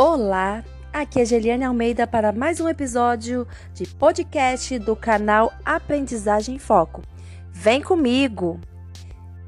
Olá, aqui é Geliane Almeida para mais um episódio de podcast do canal Aprendizagem em Foco. Vem comigo!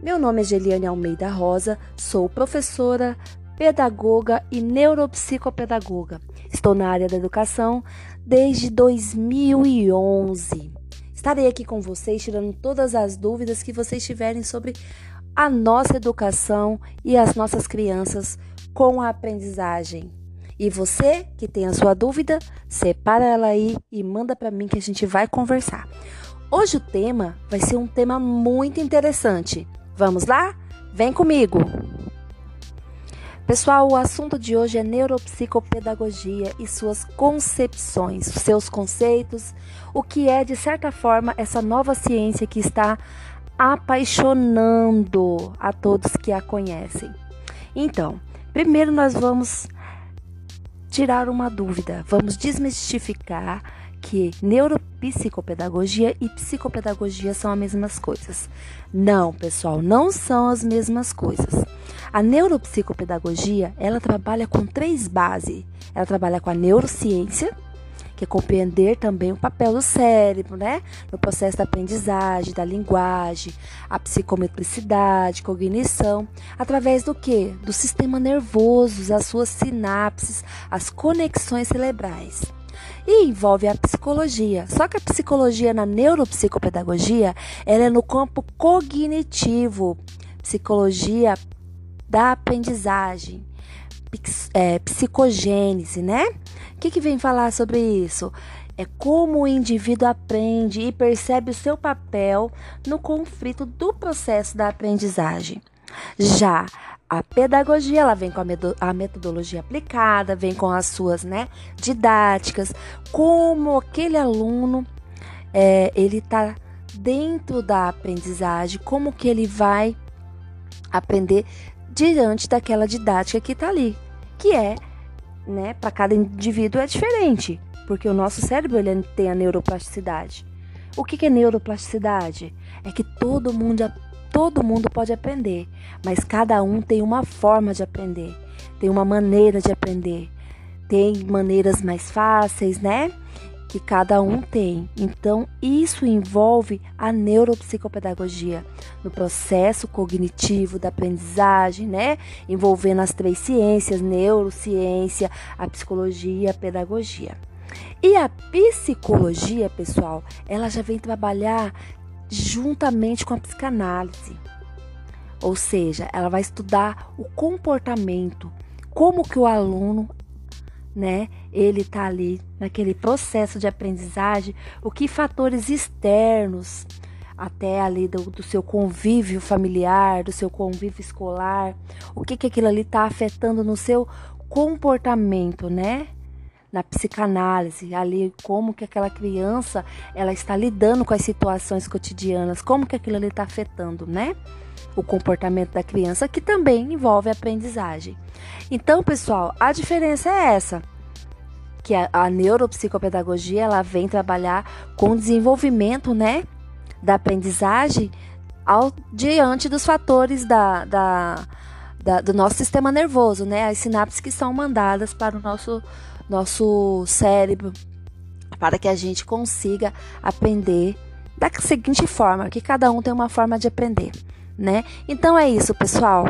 Meu nome é Geliane Almeida Rosa, sou professora, pedagoga e neuropsicopedagoga. Estou na área da educação desde 2011. Estarei aqui com vocês tirando todas as dúvidas que vocês tiverem sobre a nossa educação e as nossas crianças com a aprendizagem. E você que tem a sua dúvida, separa ela aí e manda para mim que a gente vai conversar. Hoje o tema vai ser um tema muito interessante. Vamos lá? Vem comigo! Pessoal, o assunto de hoje é neuropsicopedagogia e suas concepções, seus conceitos, o que é, de certa forma, essa nova ciência que está apaixonando a todos que a conhecem. Então, primeiro nós vamos tirar uma dúvida, vamos desmistificar que neuropsicopedagogia e psicopedagogia são as mesmas coisas. Não, pessoal, não são as mesmas coisas. A neuropsicopedagogia, ela trabalha com três bases. Ela trabalha com a neurociência, que é compreender também o papel do cérebro, né? No processo da aprendizagem, da linguagem, a psicometricidade, cognição, através do que? Do sistema nervoso, as suas sinapses, as conexões cerebrais. E envolve a psicologia. Só que a psicologia na neuropsicopedagogia, ela é no campo cognitivo. Psicologia da aprendizagem, é, psicogênese, né? O que, que vem falar sobre isso? É como o indivíduo aprende e percebe o seu papel no conflito do processo da aprendizagem. Já a pedagogia, ela vem com a metodologia aplicada, vem com as suas né, didáticas, como aquele aluno é, ele está dentro da aprendizagem, como que ele vai aprender diante daquela didática que está ali, que é né, para cada indivíduo é diferente, porque o nosso cérebro ele tem a neuroplasticidade. O que, que é neuroplasticidade? É que todo mundo, todo mundo pode aprender, mas cada um tem uma forma de aprender, tem uma maneira de aprender, tem maneiras mais fáceis, né? Que cada um tem. Então, isso envolve a neuropsicopedagogia no processo cognitivo da aprendizagem, né? Envolvendo as três ciências: neurociência, a psicologia e a pedagogia. E a psicologia, pessoal, ela já vem trabalhar juntamente com a psicanálise. Ou seja, ela vai estudar o comportamento, como que o aluno né? Ele tá ali naquele processo de aprendizagem, o que fatores externos, até ali do, do, seu convívio familiar, do seu convívio escolar, o que que aquilo ali está afetando no seu comportamento, né? Na psicanálise, ali como que aquela criança ela está lidando com as situações cotidianas, como que aquilo ali está afetando, né? O comportamento da criança, que também envolve aprendizagem. Então, pessoal, a diferença é essa que a, a neuropsicopedagogia ela vem trabalhar com o desenvolvimento, né, da aprendizagem ao, diante dos fatores da, da, da, do nosso sistema nervoso, né, as sinapses que são mandadas para o nosso, nosso cérebro, para que a gente consiga aprender da seguinte forma, que cada um tem uma forma de aprender né? Então é isso, pessoal.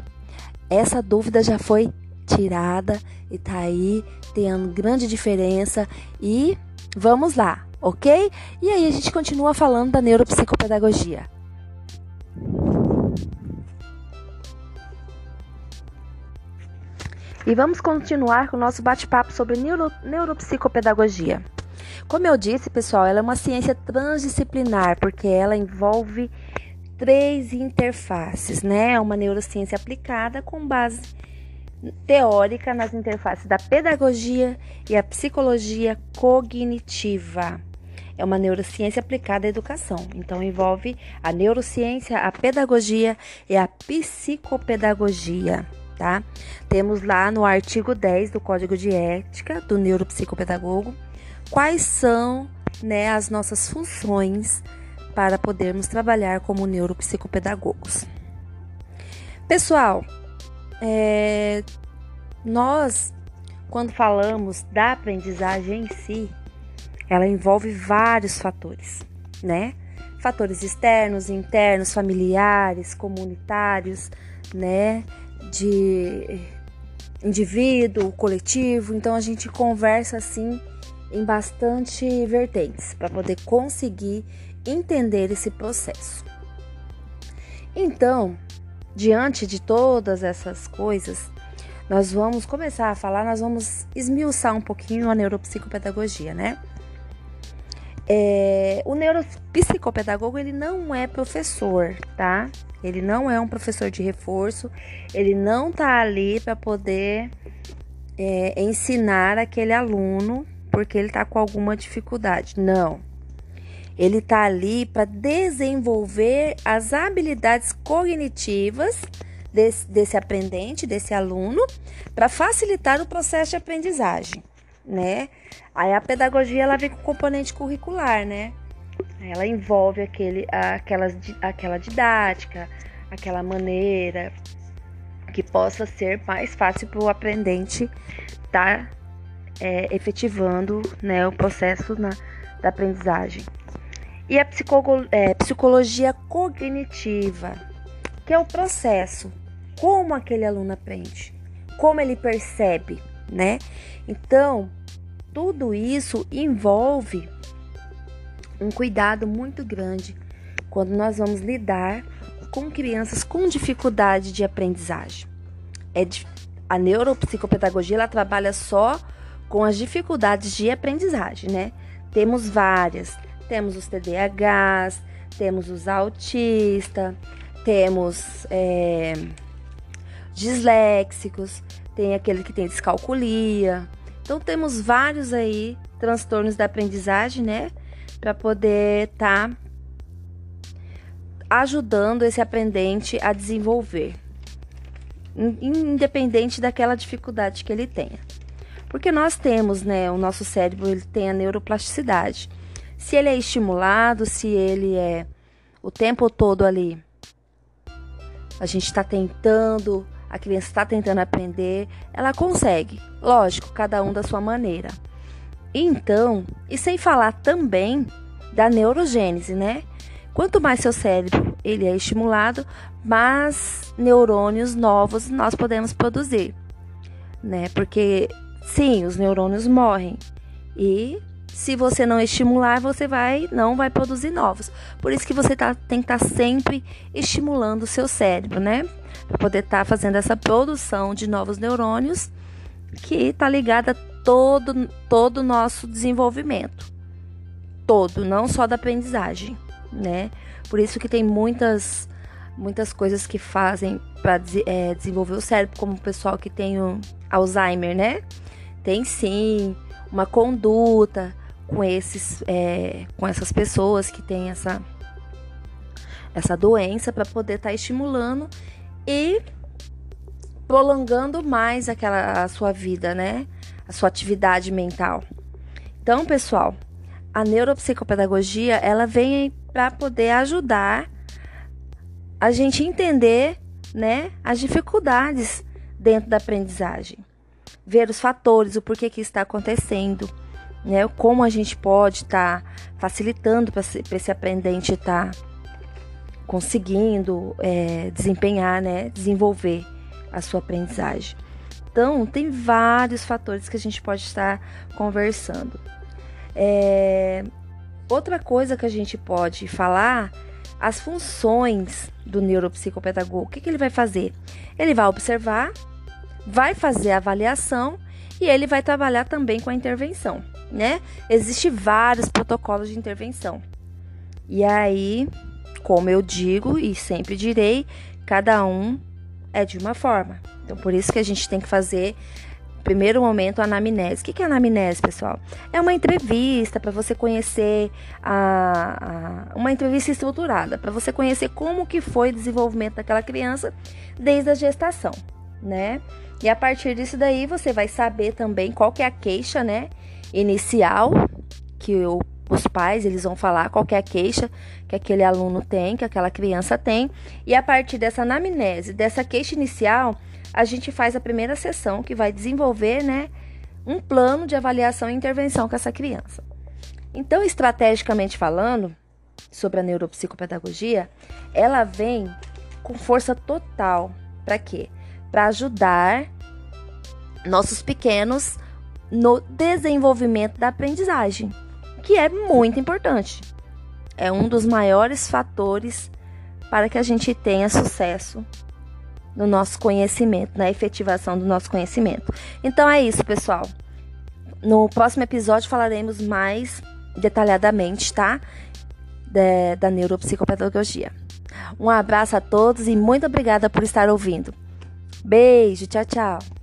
Essa dúvida já foi tirada e tá aí, tendo grande diferença e vamos lá, ok? E aí a gente continua falando da neuropsicopedagogia. E vamos continuar com o nosso bate-papo sobre neuro, neuropsicopedagogia. Como eu disse, pessoal, ela é uma ciência transdisciplinar, porque ela envolve três interfaces, né? É uma neurociência aplicada com base teórica nas interfaces da pedagogia e a psicologia cognitiva. É uma neurociência aplicada à educação, então envolve a neurociência, a pedagogia e a psicopedagogia, tá? Temos lá no artigo 10 do Código de Ética do Neuropsicopedagogo quais são, né, as nossas funções para podermos trabalhar como neuropsicopedagogos. Pessoal, é, nós quando falamos da aprendizagem em si, ela envolve vários fatores, né? Fatores externos, internos, familiares, comunitários, né? De indivíduo, coletivo. Então a gente conversa assim em bastante vertentes para poder conseguir entender esse processo. Então, diante de todas essas coisas, nós vamos começar a falar, nós vamos esmiuçar um pouquinho a neuropsicopedagogia, né? É, o neuropsicopedagogo ele não é professor, tá? Ele não é um professor de reforço, ele não tá ali para poder é, ensinar aquele aluno porque ele tá com alguma dificuldade. Não. Ele tá ali para desenvolver as habilidades cognitivas desse, desse aprendente, desse aluno, para facilitar o processo de aprendizagem, né? Aí a pedagogia ela vem com componente curricular, né? Ela envolve aquele, aquelas, aquela didática, aquela maneira que possa ser mais fácil para o aprendente estar tá, é, efetivando né, o processo na, da aprendizagem. E a é, psicologia cognitiva, que é o processo como aquele aluno aprende, como ele percebe, né? Então, tudo isso envolve um cuidado muito grande quando nós vamos lidar com crianças com dificuldade de aprendizagem. É a neuropsicopedagogia ela trabalha só com as dificuldades de aprendizagem, né? Temos várias. Temos os TDAHs, temos os autistas, temos é, disléxicos, tem aquele que tem descalculia. Então temos vários aí transtornos da aprendizagem, né, para poder estar tá ajudando esse aprendente a desenvolver, independente daquela dificuldade que ele tenha. Porque nós temos, né, o nosso cérebro ele tem a neuroplasticidade. Se ele é estimulado, se ele é o tempo todo ali, a gente está tentando a criança está tentando aprender, ela consegue. Lógico, cada um da sua maneira. Então, e sem falar também da neurogênese, né? Quanto mais seu cérebro ele é estimulado, mais neurônios novos nós podemos produzir, né? Porque sim, os neurônios morrem e se você não estimular, você vai não vai produzir novos. Por isso que você tá, tem que estar tá sempre estimulando o seu cérebro, né? Para poder estar tá fazendo essa produção de novos neurônios que está ligada a todo todo o nosso desenvolvimento. Todo, não só da aprendizagem, né? Por isso que tem muitas muitas coisas que fazem para é, desenvolver o cérebro, como o pessoal que tem o Alzheimer, né? Tem sim uma conduta, com esses é, com essas pessoas que têm essa essa doença para poder estar tá estimulando e prolongando mais aquela a sua vida, né? A sua atividade mental. Então, pessoal, a neuropsicopedagogia ela vem para poder ajudar a gente entender, né, as dificuldades dentro da aprendizagem, ver os fatores, o porquê que está acontecendo né? Como a gente pode estar tá facilitando para esse aprendente estar tá conseguindo é, desempenhar, né? Desenvolver a sua aprendizagem. Então, tem vários fatores que a gente pode estar conversando. É, outra coisa que a gente pode falar, as funções do neuropsicopedagogo. O que, que ele vai fazer? Ele vai observar, vai fazer a avaliação e ele vai trabalhar também com a intervenção né? Existem vários protocolos de intervenção. E aí, como eu digo e sempre direi, cada um é de uma forma. Então, por isso que a gente tem que fazer, primeiro momento, a anamnese. O que é anamnese, pessoal? É uma entrevista para você conhecer a, a, uma entrevista estruturada, para você conhecer como que foi o desenvolvimento daquela criança desde a gestação, né? E a partir disso daí você vai saber também qual que é a queixa, né? Inicial que o, os pais eles vão falar qual a queixa que aquele aluno tem, que aquela criança tem, e a partir dessa anamnese, dessa queixa inicial, a gente faz a primeira sessão que vai desenvolver, né, um plano de avaliação e intervenção com essa criança. Então, estrategicamente falando, sobre a neuropsicopedagogia, ela vem com força total para quê? Para ajudar nossos pequenos no desenvolvimento da aprendizagem, que é muito importante. É um dos maiores fatores para que a gente tenha sucesso no nosso conhecimento, na efetivação do nosso conhecimento. Então é isso, pessoal. No próximo episódio falaremos mais detalhadamente, tá? De, da neuropsicopedagogia. Um abraço a todos e muito obrigada por estar ouvindo. Beijo, tchau, tchau.